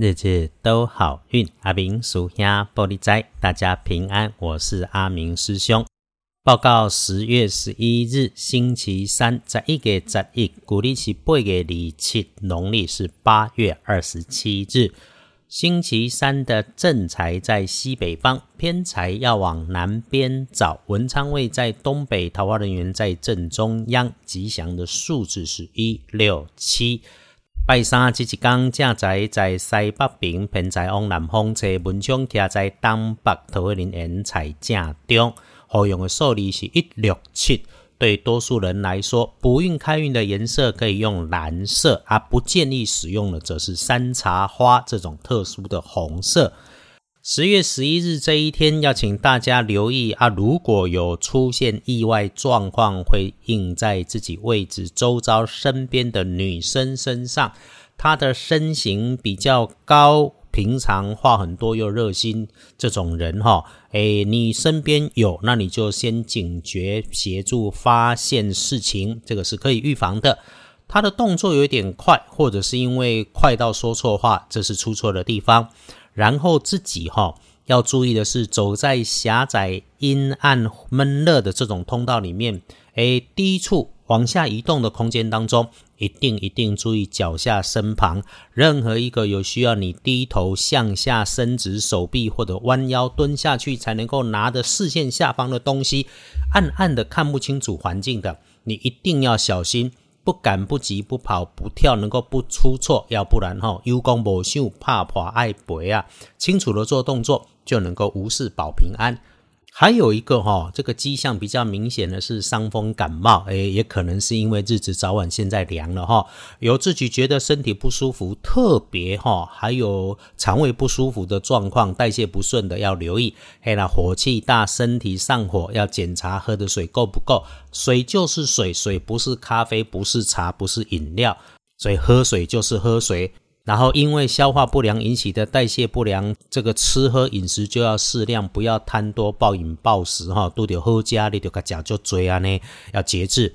日日都好运，阿明属下玻璃斋，大家平安。我是阿明师兄。报告十月十一日星期三，在一月十一，古历是八月二七，农历是八月二十七日，星期三的正财在西北方，偏财要往南边找。文昌位在东北，桃花人员在正中央。吉祥的数字是一六七。拜三即一天，正在在西北平，偏在往南方车，文昌徛在东北，桃花林缘在正中。好用的数字是一六七。对多数人来说，补运开运的颜色可以用蓝色，而不建议使用的则是山茶花这种特殊的红色。十月十一日这一天，要请大家留意啊！如果有出现意外状况，会印在自己位置周遭身边的女生身上。她的身形比较高，平常话很多又热心，这种人哈，诶，你身边有，那你就先警觉，协助发现事情，这个是可以预防的。她的动作有点快，或者是因为快到说错话，这是出错的地方。然后自己哈要注意的是，走在狭窄、阴暗、闷热的这种通道里面，诶，低处往下移动的空间当中，一定一定注意脚下身旁任何一个有需要你低头向下伸直手臂或者弯腰蹲下去才能够拿的视线下方的东西，暗暗的看不清楚环境的，你一定要小心。不赶不急不跑不跳，能够不出错，要不然哈，有功无秀怕破爱赔啊！清楚的做动作，就能够无事保平安。还有一个哈，这个迹象比较明显的是伤风感冒，诶，也可能是因为日子早晚现在凉了哈，有自己觉得身体不舒服，特别哈，还有肠胃不舒服的状况，代谢不顺的要留意。嘿啦，火气大，身体上火，要检查喝的水够不够。水就是水，水不是咖啡，不是茶，不是饮料，所以喝水就是喝水。然后，因为消化不良引起的代谢不良，这个吃喝饮食就要适量，不要贪多暴饮暴食哈，都得喝加，你就个讲究追啊呢，要节制。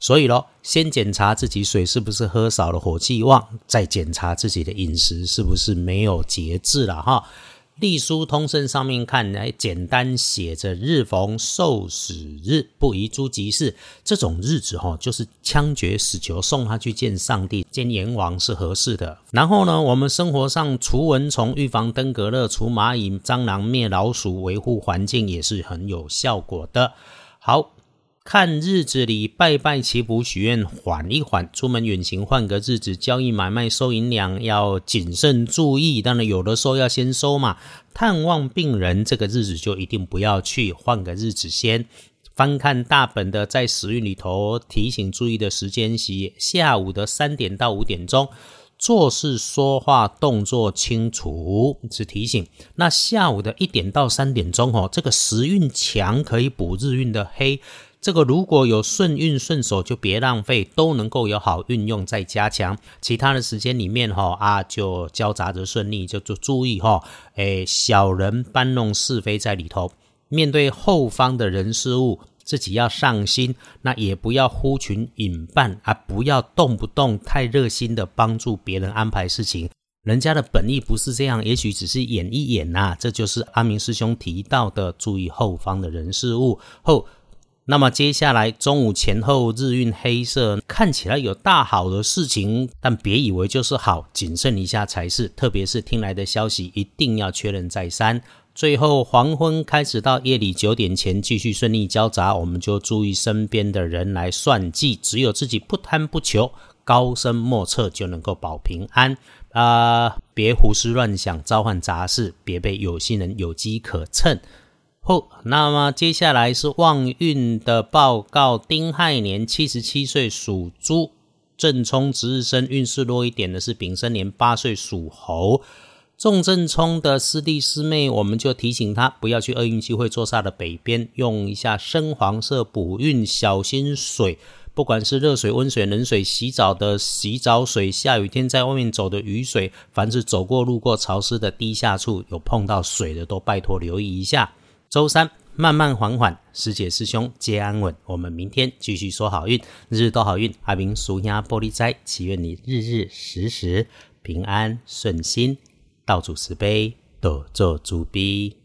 所以咯，先检查自己水是不是喝少了，火气旺，再检查自己的饮食是不是没有节制了哈。隶书通胜上面看来，简单写着“日逢受死日，不宜诸吉事”这种日子哈，就是枪决死囚送他去见上帝、见阎王是合适的。然后呢，我们生活上除蚊虫、预防登革热、除蚂蚁、蟑螂、灭老鼠、维护环境也是很有效果的。好。看日子里拜拜祈福许愿缓一缓，出门远行换个日子，交易买卖收银两要谨慎注意。当然有的时候要先收嘛。探望病人这个日子就一定不要去，换个日子先。翻看大本的在时运里头提醒注意的时间是下午的三点到五点钟，做事说话动作清楚是提醒。那下午的一点到三点钟哦，这个时运强可以补日运的黑。这个如果有顺运顺手，就别浪费，都能够有好运用，再加强。其他的时间里面哈啊，就交杂着顺利，就就注意哈，诶，小人搬弄是非在里头。面对后方的人事物，自己要上心，那也不要呼群引伴啊，不要动不动太热心的帮助别人安排事情，人家的本意不是这样，也许只是演一演呐。这就是阿明师兄提到的，注意后方的人事物后。那么接下来中午前后日运黑色，看起来有大好的事情，但别以为就是好，谨慎一下才是。特别是听来的消息，一定要确认再三。最后黄昏开始到夜里九点前继续顺利交杂，我们就注意身边的人来算计，只有自己不贪不求，高深莫测，就能够保平安啊！别胡思乱想，召唤杂事，别被有心人有机可乘。后，那么接下来是旺运的报告。丁亥年七十七岁属猪，正冲值日生，运势弱一点的是丙申年八岁属猴。重正冲的师弟师妹，我们就提醒他不要去厄运机会坐煞的北边，用一下深黄色补运，小心水。不管是热水、温水、冷水，洗澡的洗澡水，下雨天在外面走的雨水，凡是走过路过潮湿的低下处，有碰到水的，都拜托留意一下。周三慢慢缓缓，师姐师兄皆安稳。我们明天继续说好运，日日都好运。阿明属鸭玻璃斋，祈愿你日日时时平安顺心，道主慈悲，多做主逼。